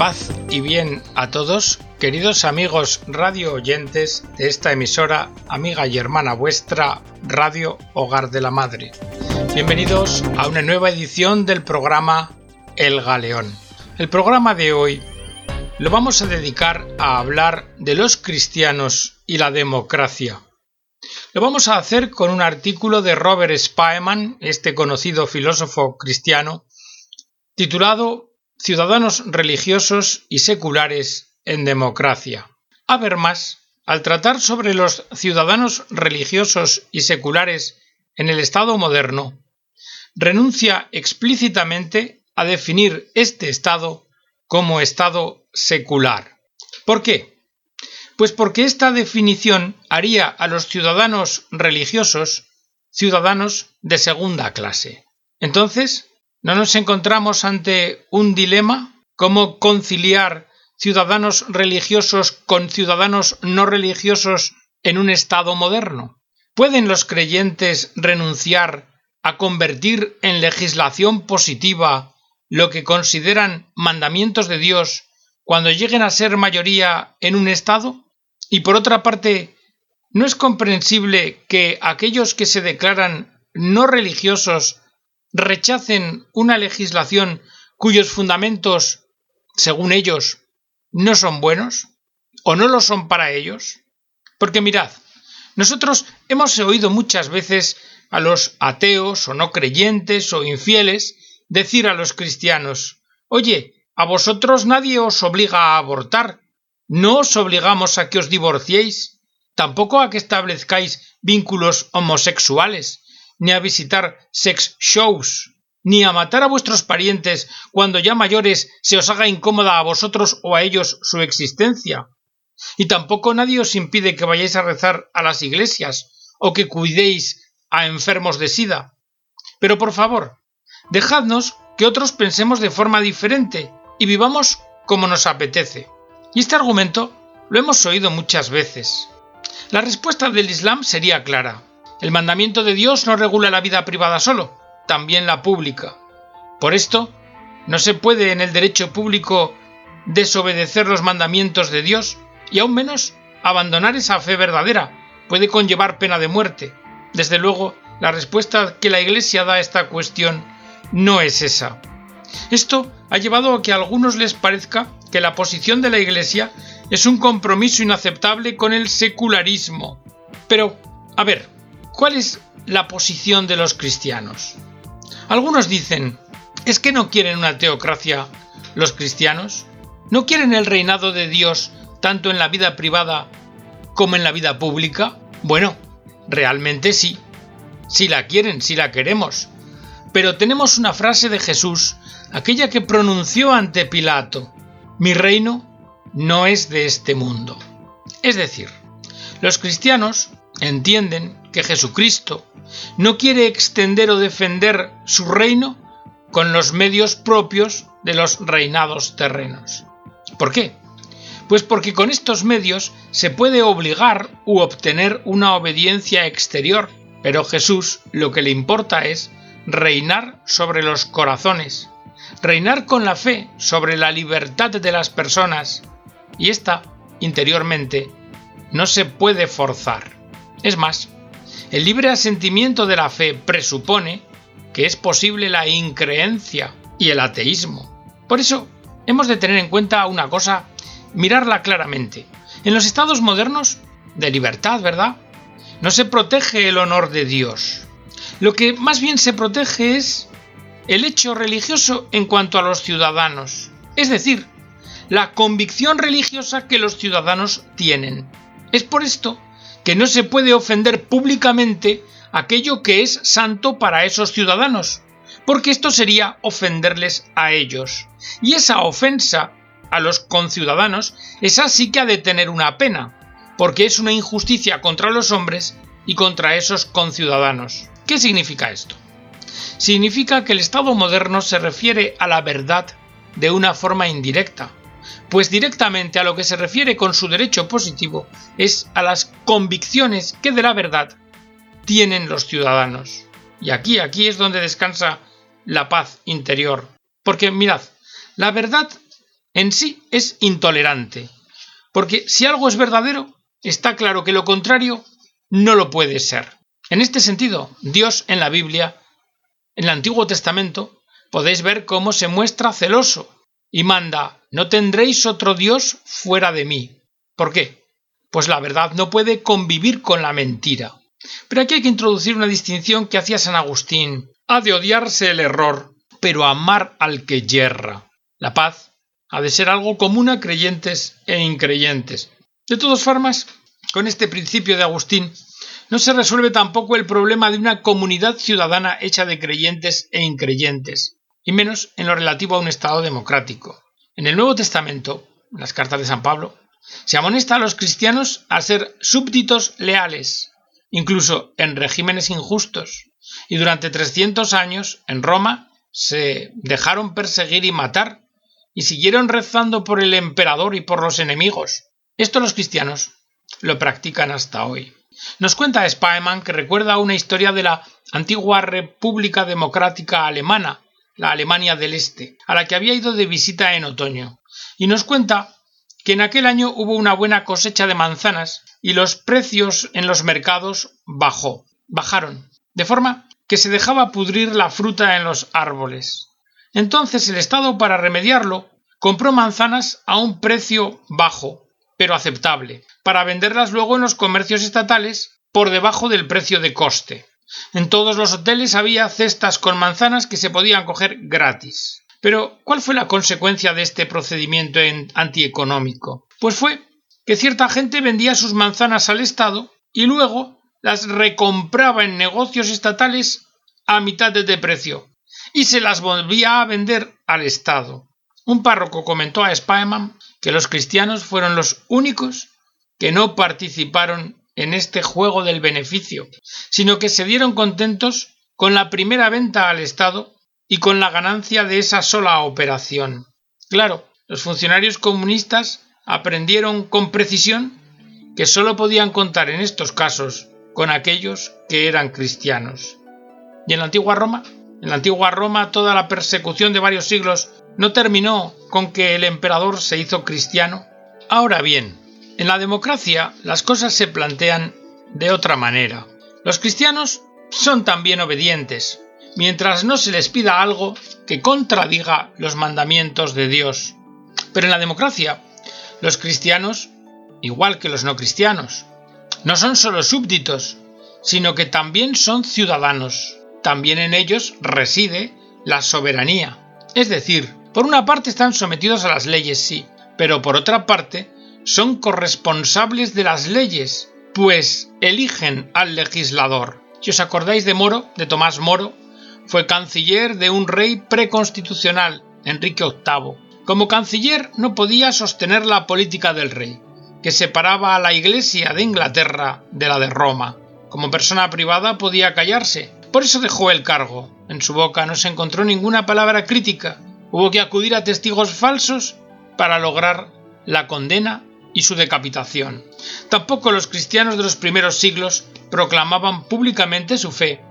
Paz y bien a todos, queridos amigos radio oyentes de esta emisora, amiga y hermana vuestra, Radio Hogar de la Madre. Bienvenidos a una nueva edición del programa El Galeón. El programa de hoy lo vamos a dedicar a hablar de los cristianos y la democracia. Lo vamos a hacer con un artículo de Robert Spaeman, este conocido filósofo cristiano, titulado ciudadanos religiosos y seculares en democracia. Habermas, al tratar sobre los ciudadanos religiosos y seculares en el Estado moderno, renuncia explícitamente a definir este Estado como Estado secular. ¿Por qué? Pues porque esta definición haría a los ciudadanos religiosos ciudadanos de segunda clase. Entonces, ¿No nos encontramos ante un dilema? ¿Cómo conciliar ciudadanos religiosos con ciudadanos no religiosos en un Estado moderno? ¿Pueden los creyentes renunciar a convertir en legislación positiva lo que consideran mandamientos de Dios cuando lleguen a ser mayoría en un Estado? Y por otra parte, ¿no es comprensible que aquellos que se declaran no religiosos rechacen una legislación cuyos fundamentos, según ellos, no son buenos o no lo son para ellos? Porque mirad, nosotros hemos oído muchas veces a los ateos o no creyentes o infieles decir a los cristianos Oye, a vosotros nadie os obliga a abortar, no os obligamos a que os divorciéis, tampoco a que establezcáis vínculos homosexuales, ni a visitar sex shows, ni a matar a vuestros parientes cuando ya mayores se os haga incómoda a vosotros o a ellos su existencia. Y tampoco nadie os impide que vayáis a rezar a las iglesias o que cuidéis a enfermos de sida. Pero por favor, dejadnos que otros pensemos de forma diferente y vivamos como nos apetece. Y este argumento lo hemos oído muchas veces. La respuesta del Islam sería clara. El mandamiento de Dios no regula la vida privada solo, también la pública. Por esto, no se puede en el derecho público desobedecer los mandamientos de Dios y aún menos abandonar esa fe verdadera puede conllevar pena de muerte. Desde luego, la respuesta que la Iglesia da a esta cuestión no es esa. Esto ha llevado a que a algunos les parezca que la posición de la Iglesia es un compromiso inaceptable con el secularismo. Pero, a ver, ¿Cuál es la posición de los cristianos? Algunos dicen, ¿es que no quieren una teocracia los cristianos? ¿No quieren el reinado de Dios tanto en la vida privada como en la vida pública? Bueno, realmente sí. Si la quieren, si la queremos. Pero tenemos una frase de Jesús, aquella que pronunció ante Pilato, mi reino no es de este mundo. Es decir, los cristianos entienden que Jesucristo no quiere extender o defender su reino con los medios propios de los reinados terrenos. ¿Por qué? Pues porque con estos medios se puede obligar u obtener una obediencia exterior, pero Jesús lo que le importa es reinar sobre los corazones, reinar con la fe sobre la libertad de las personas, y esta, interiormente, no se puede forzar. Es más, el libre asentimiento de la fe presupone que es posible la increencia y el ateísmo. Por eso, hemos de tener en cuenta una cosa, mirarla claramente. En los estados modernos, de libertad, ¿verdad? No se protege el honor de Dios. Lo que más bien se protege es el hecho religioso en cuanto a los ciudadanos. Es decir, la convicción religiosa que los ciudadanos tienen. Es por esto que no se puede ofender públicamente aquello que es santo para esos ciudadanos, porque esto sería ofenderles a ellos. Y esa ofensa a los conciudadanos, esa sí que ha de tener una pena, porque es una injusticia contra los hombres y contra esos conciudadanos. ¿Qué significa esto? Significa que el Estado moderno se refiere a la verdad de una forma indirecta, pues directamente a lo que se refiere con su derecho positivo es a las convicciones que de la verdad tienen los ciudadanos. Y aquí, aquí es donde descansa la paz interior. Porque mirad, la verdad en sí es intolerante, porque si algo es verdadero, está claro que lo contrario no lo puede ser. En este sentido, Dios en la Biblia, en el Antiguo Testamento, podéis ver cómo se muestra celoso y manda, no tendréis otro Dios fuera de mí. ¿Por qué? Pues la verdad no puede convivir con la mentira. Pero aquí hay que introducir una distinción que hacía San Agustín. Ha de odiarse el error, pero amar al que yerra. La paz ha de ser algo común a creyentes e increyentes. De todas formas, con este principio de Agustín, no se resuelve tampoco el problema de una comunidad ciudadana hecha de creyentes e increyentes, y menos en lo relativo a un Estado democrático. En el Nuevo Testamento, en las cartas de San Pablo, se amonesta a los cristianos a ser súbditos leales, incluso en regímenes injustos, y durante 300 años en Roma se dejaron perseguir y matar, y siguieron rezando por el emperador y por los enemigos. Esto los cristianos lo practican hasta hoy. Nos cuenta Spaeman que recuerda una historia de la antigua República Democrática Alemana, la Alemania del Este, a la que había ido de visita en otoño, y nos cuenta que en aquel año hubo una buena cosecha de manzanas y los precios en los mercados bajó, bajaron, de forma que se dejaba pudrir la fruta en los árboles. Entonces el Estado, para remediarlo, compró manzanas a un precio bajo, pero aceptable, para venderlas luego en los comercios estatales por debajo del precio de coste. En todos los hoteles había cestas con manzanas que se podían coger gratis. Pero, ¿cuál fue la consecuencia de este procedimiento antieconómico? Pues fue que cierta gente vendía sus manzanas al Estado y luego las recompraba en negocios estatales a mitad de precio y se las volvía a vender al Estado. Un párroco comentó a Spaeman que los cristianos fueron los únicos que no participaron en este juego del beneficio, sino que se dieron contentos con la primera venta al Estado y con la ganancia de esa sola operación. Claro, los funcionarios comunistas aprendieron con precisión que sólo podían contar en estos casos con aquellos que eran cristianos. ¿Y en la antigua Roma? En la antigua Roma toda la persecución de varios siglos no terminó con que el emperador se hizo cristiano. Ahora bien, en la democracia las cosas se plantean de otra manera. Los cristianos son también obedientes, mientras no se les pida algo que contradiga los mandamientos de Dios. Pero en la democracia, los cristianos, igual que los no cristianos, no son solo súbditos, sino que también son ciudadanos. También en ellos reside la soberanía. Es decir, por una parte están sometidos a las leyes, sí, pero por otra parte son corresponsables de las leyes, pues eligen al legislador. Si os acordáis de Moro, de Tomás Moro, fue canciller de un rey preconstitucional, Enrique VIII. Como canciller no podía sostener la política del rey, que separaba a la Iglesia de Inglaterra de la de Roma. Como persona privada podía callarse, por eso dejó el cargo. En su boca no se encontró ninguna palabra crítica. Hubo que acudir a testigos falsos para lograr la condena y su decapitación. Tampoco los cristianos de los primeros siglos proclamaban públicamente su fe,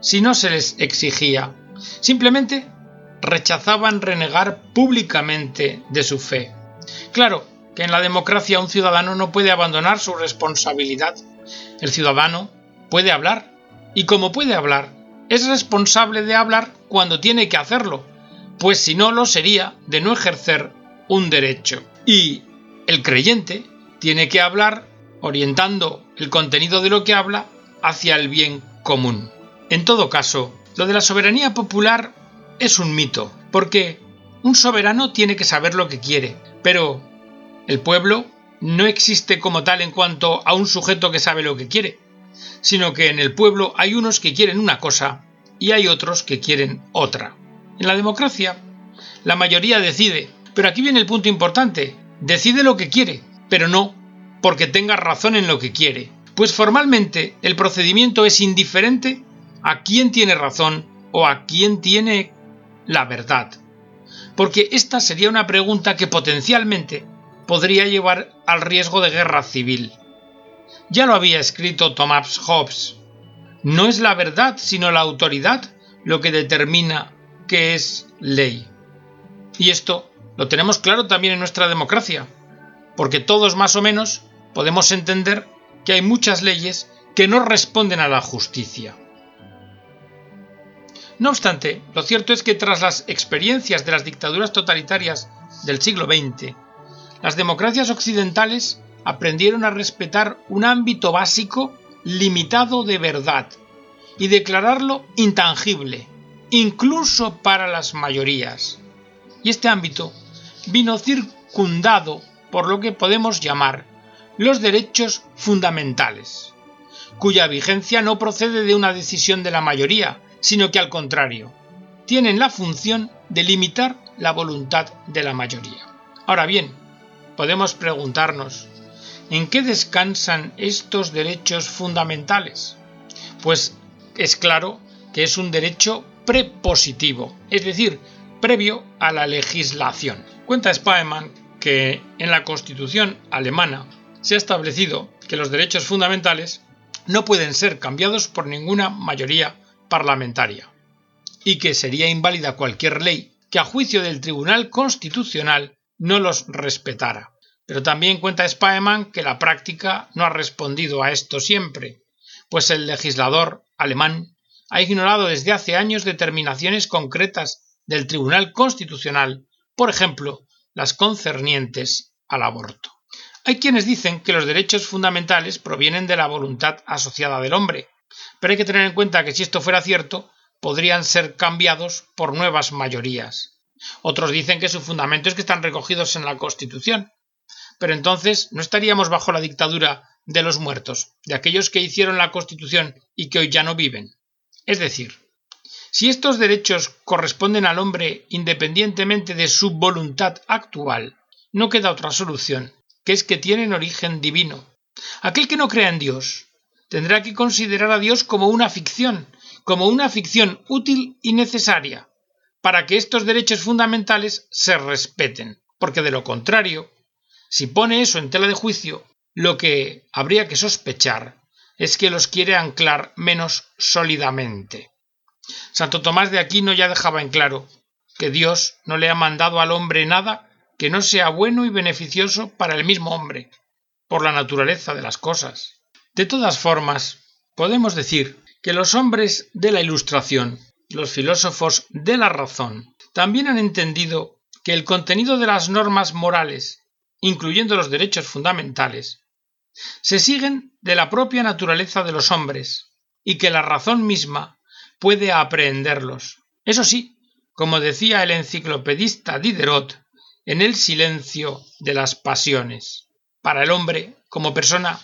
si no se les exigía. Simplemente rechazaban renegar públicamente de su fe. Claro que en la democracia un ciudadano no puede abandonar su responsabilidad. El ciudadano puede hablar y como puede hablar, es responsable de hablar cuando tiene que hacerlo, pues si no lo sería de no ejercer un derecho. Y el creyente tiene que hablar orientando el contenido de lo que habla hacia el bien común. En todo caso, lo de la soberanía popular es un mito, porque un soberano tiene que saber lo que quiere, pero el pueblo no existe como tal en cuanto a un sujeto que sabe lo que quiere, sino que en el pueblo hay unos que quieren una cosa y hay otros que quieren otra. En la democracia, la mayoría decide, pero aquí viene el punto importante, decide lo que quiere, pero no porque tenga razón en lo que quiere, pues formalmente el procedimiento es indiferente a quién tiene razón o a quién tiene la verdad. Porque esta sería una pregunta que potencialmente podría llevar al riesgo de guerra civil. Ya lo había escrito Thomas Hobbes. No es la verdad, sino la autoridad lo que determina qué es ley. Y esto Lo tenemos claro también en nuestra democracia, porque todos más o menos podemos entender que hay muchas leyes que no responden a la justicia. No obstante, lo cierto es que tras las experiencias de las dictaduras totalitarias del siglo XX, las democracias occidentales aprendieron a respetar un ámbito básico limitado de verdad y declararlo intangible, incluso para las mayorías. Y este ámbito vino circundado por lo que podemos llamar los derechos fundamentales, cuya vigencia no procede de una decisión de la mayoría, sino que al contrario, tienen la función de limitar la voluntad de la mayoría. Ahora bien, podemos preguntarnos, ¿en qué descansan estos derechos fundamentales? Pues es claro que es un derecho prepositivo, es decir, previo a la legislación. Cuenta Spaeman que en la Constitución alemana se ha establecido que los derechos fundamentales no pueden ser cambiados por ninguna mayoría parlamentaria y que sería inválida cualquier ley que a juicio del Tribunal Constitucional no los respetara. Pero también cuenta Spaeman que la práctica no ha respondido a esto siempre, pues el legislador alemán ha ignorado desde hace años determinaciones concretas del Tribunal Constitucional, por ejemplo, las concernientes al aborto. Hay quienes dicen que los derechos fundamentales provienen de la voluntad asociada del hombre, pero hay que tener en cuenta que si esto fuera cierto, podrían ser cambiados por nuevas mayorías. Otros dicen que su fundamento es que están recogidos en la Constitución. Pero entonces no estaríamos bajo la dictadura de los muertos, de aquellos que hicieron la Constitución y que hoy ya no viven. Es decir, si estos derechos corresponden al hombre independientemente de su voluntad actual, no queda otra solución, que es que tienen origen divino. Aquel que no crea en Dios, tendrá que considerar a Dios como una ficción, como una ficción útil y necesaria, para que estos derechos fundamentales se respeten, porque de lo contrario, si pone eso en tela de juicio, lo que habría que sospechar es que los quiere anclar menos sólidamente. Santo Tomás de Aquino ya dejaba en claro que Dios no le ha mandado al hombre nada que no sea bueno y beneficioso para el mismo hombre, por la naturaleza de las cosas. De todas formas, podemos decir que los hombres de la Ilustración, los filósofos de la razón, también han entendido que el contenido de las normas morales, incluyendo los derechos fundamentales, se siguen de la propia naturaleza de los hombres y que la razón misma puede aprehenderlos. Eso sí, como decía el enciclopedista Diderot, en el silencio de las pasiones. Para el hombre, como persona,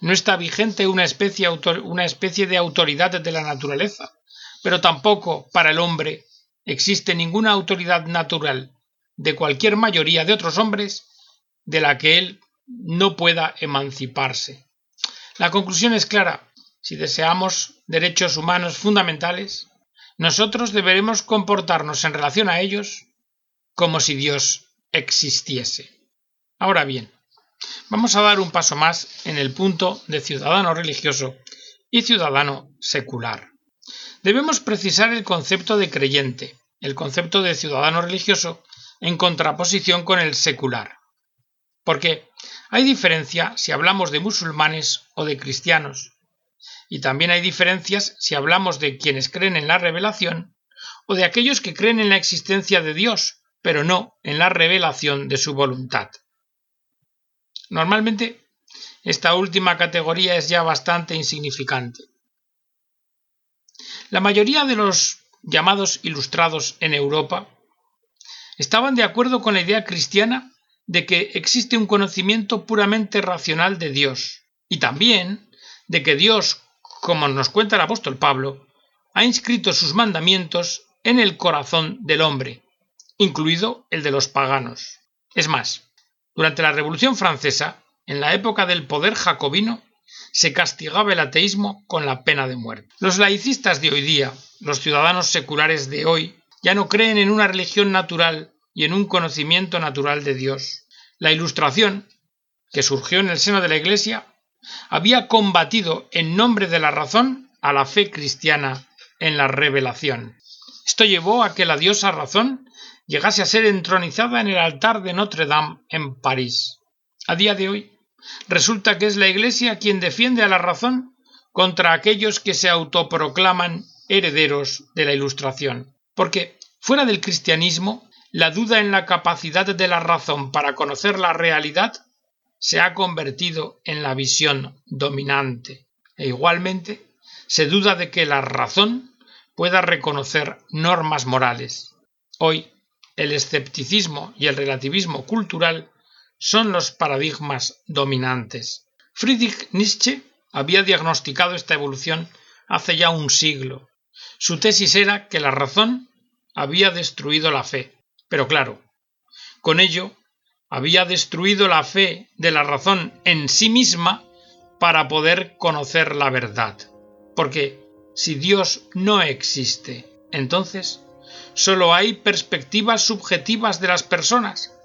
no está vigente una especie, una especie de autoridad de la naturaleza, pero tampoco para el hombre existe ninguna autoridad natural de cualquier mayoría de otros hombres de la que él no pueda emanciparse. La conclusión es clara. Si deseamos derechos humanos fundamentales, nosotros deberemos comportarnos en relación a ellos como si Dios existiese. Ahora bien, Vamos a dar un paso más en el punto de ciudadano religioso y ciudadano secular. Debemos precisar el concepto de creyente, el concepto de ciudadano religioso, en contraposición con el secular. Porque hay diferencia si hablamos de musulmanes o de cristianos, y también hay diferencias si hablamos de quienes creen en la revelación o de aquellos que creen en la existencia de Dios, pero no en la revelación de su voluntad. Normalmente, esta última categoría es ya bastante insignificante. La mayoría de los llamados ilustrados en Europa estaban de acuerdo con la idea cristiana de que existe un conocimiento puramente racional de Dios y también de que Dios, como nos cuenta el apóstol Pablo, ha inscrito sus mandamientos en el corazón del hombre, incluido el de los paganos. Es más, durante la Revolución Francesa, en la época del poder jacobino, se castigaba el ateísmo con la pena de muerte. Los laicistas de hoy día, los ciudadanos seculares de hoy, ya no creen en una religión natural y en un conocimiento natural de Dios. La Ilustración, que surgió en el seno de la Iglesia, había combatido en nombre de la razón a la fe cristiana en la revelación. Esto llevó a que la diosa razón llegase a ser entronizada en el altar de Notre Dame en París. A día de hoy, resulta que es la Iglesia quien defiende a la razón contra aquellos que se autoproclaman herederos de la Ilustración. Porque, fuera del cristianismo, la duda en la capacidad de la razón para conocer la realidad se ha convertido en la visión dominante. E igualmente, se duda de que la razón pueda reconocer normas morales. Hoy, el escepticismo y el relativismo cultural son los paradigmas dominantes. Friedrich Nietzsche había diagnosticado esta evolución hace ya un siglo. Su tesis era que la razón había destruido la fe. Pero claro, con ello había destruido la fe de la razón en sí misma para poder conocer la verdad. Porque si Dios no existe, entonces solo hay perspectivas subjetivas de las personas,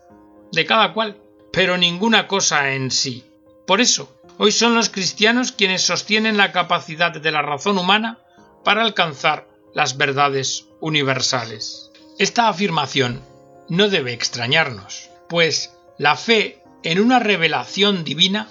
de cada cual, pero ninguna cosa en sí. Por eso, hoy son los cristianos quienes sostienen la capacidad de la razón humana para alcanzar las verdades universales. Esta afirmación no debe extrañarnos, pues la fe en una revelación divina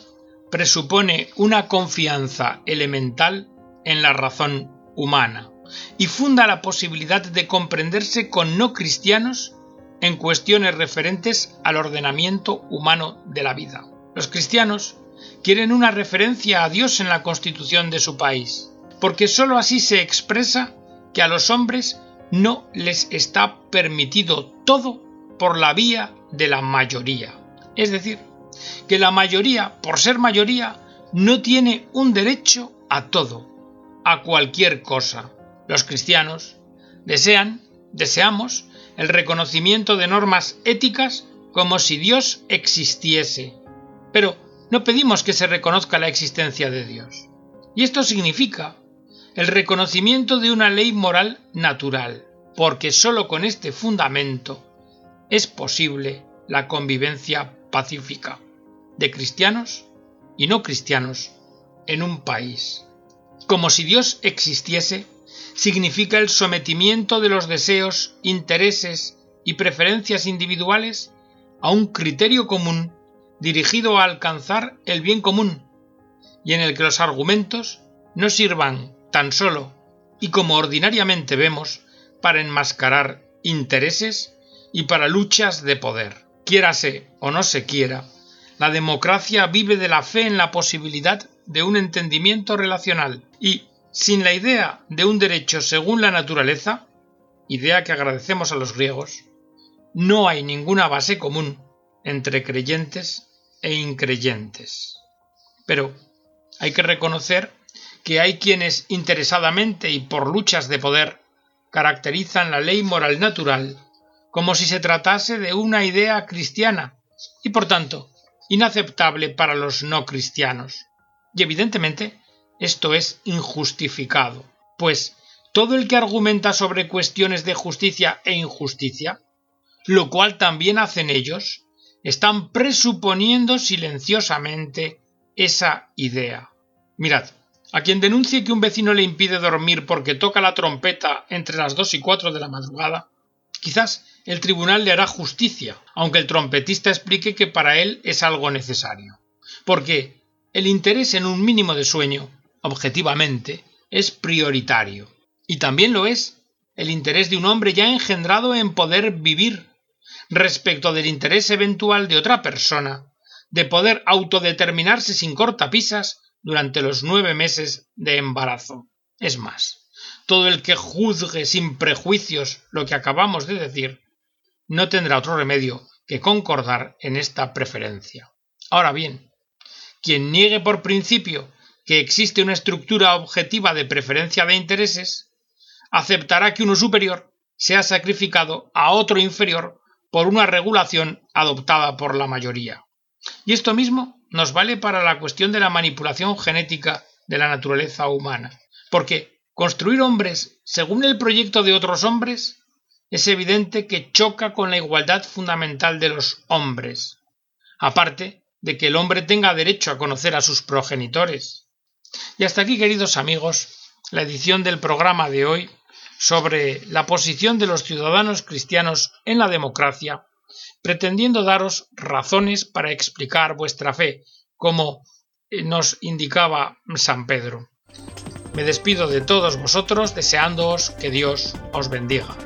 presupone una confianza elemental en la razón humana y funda la posibilidad de comprenderse con no cristianos en cuestiones referentes al ordenamiento humano de la vida. Los cristianos quieren una referencia a Dios en la constitución de su país, porque sólo así se expresa que a los hombres no les está permitido todo por la vía de la mayoría. Es decir, que la mayoría, por ser mayoría, no tiene un derecho a todo, a cualquier cosa. Los cristianos desean, deseamos, el reconocimiento de normas éticas como si Dios existiese. Pero no pedimos que se reconozca la existencia de Dios. Y esto significa el reconocimiento de una ley moral natural, porque sólo con este fundamento es posible la convivencia pacífica de cristianos y no cristianos en un país. Como si Dios existiese, significa el sometimiento de los deseos, intereses y preferencias individuales a un criterio común dirigido a alcanzar el bien común, y en el que los argumentos no sirvan tan solo, y como ordinariamente vemos, para enmascarar intereses y para luchas de poder. Quiérase o no se quiera, la democracia vive de la fe en la posibilidad de un entendimiento relacional y, sin la idea de un derecho según la naturaleza, idea que agradecemos a los griegos, no hay ninguna base común entre creyentes e increyentes. Pero hay que reconocer que hay quienes interesadamente y por luchas de poder caracterizan la ley moral natural como si se tratase de una idea cristiana y por tanto inaceptable para los no cristianos. Y evidentemente esto es injustificado, pues todo el que argumenta sobre cuestiones de justicia e injusticia, lo cual también hacen ellos, están presuponiendo silenciosamente esa idea. Mirad, a quien denuncie que un vecino le impide dormir porque toca la trompeta entre las dos y cuatro de la madrugada, quizás el tribunal le hará justicia, aunque el trompetista explique que para él es algo necesario. Porque el interés en un mínimo de sueño, objetivamente, es prioritario. Y también lo es el interés de un hombre ya engendrado en poder vivir, respecto del interés eventual de otra persona, de poder autodeterminarse sin cortapisas durante los nueve meses de embarazo. Es más, todo el que juzgue sin prejuicios lo que acabamos de decir no tendrá otro remedio que concordar en esta preferencia. Ahora bien, quien niegue por principio que existe una estructura objetiva de preferencia de intereses, aceptará que uno superior sea sacrificado a otro inferior por una regulación adoptada por la mayoría. Y esto mismo nos vale para la cuestión de la manipulación genética de la naturaleza humana, porque construir hombres según el proyecto de otros hombres es evidente que choca con la igualdad fundamental de los hombres, aparte de que el hombre tenga derecho a conocer a sus progenitores. Y hasta aquí, queridos amigos, la edición del programa de hoy sobre la posición de los ciudadanos cristianos en la democracia, pretendiendo daros razones para explicar vuestra fe, como eh, nos indicaba San Pedro. Me despido de todos vosotros deseándoos que Dios os bendiga.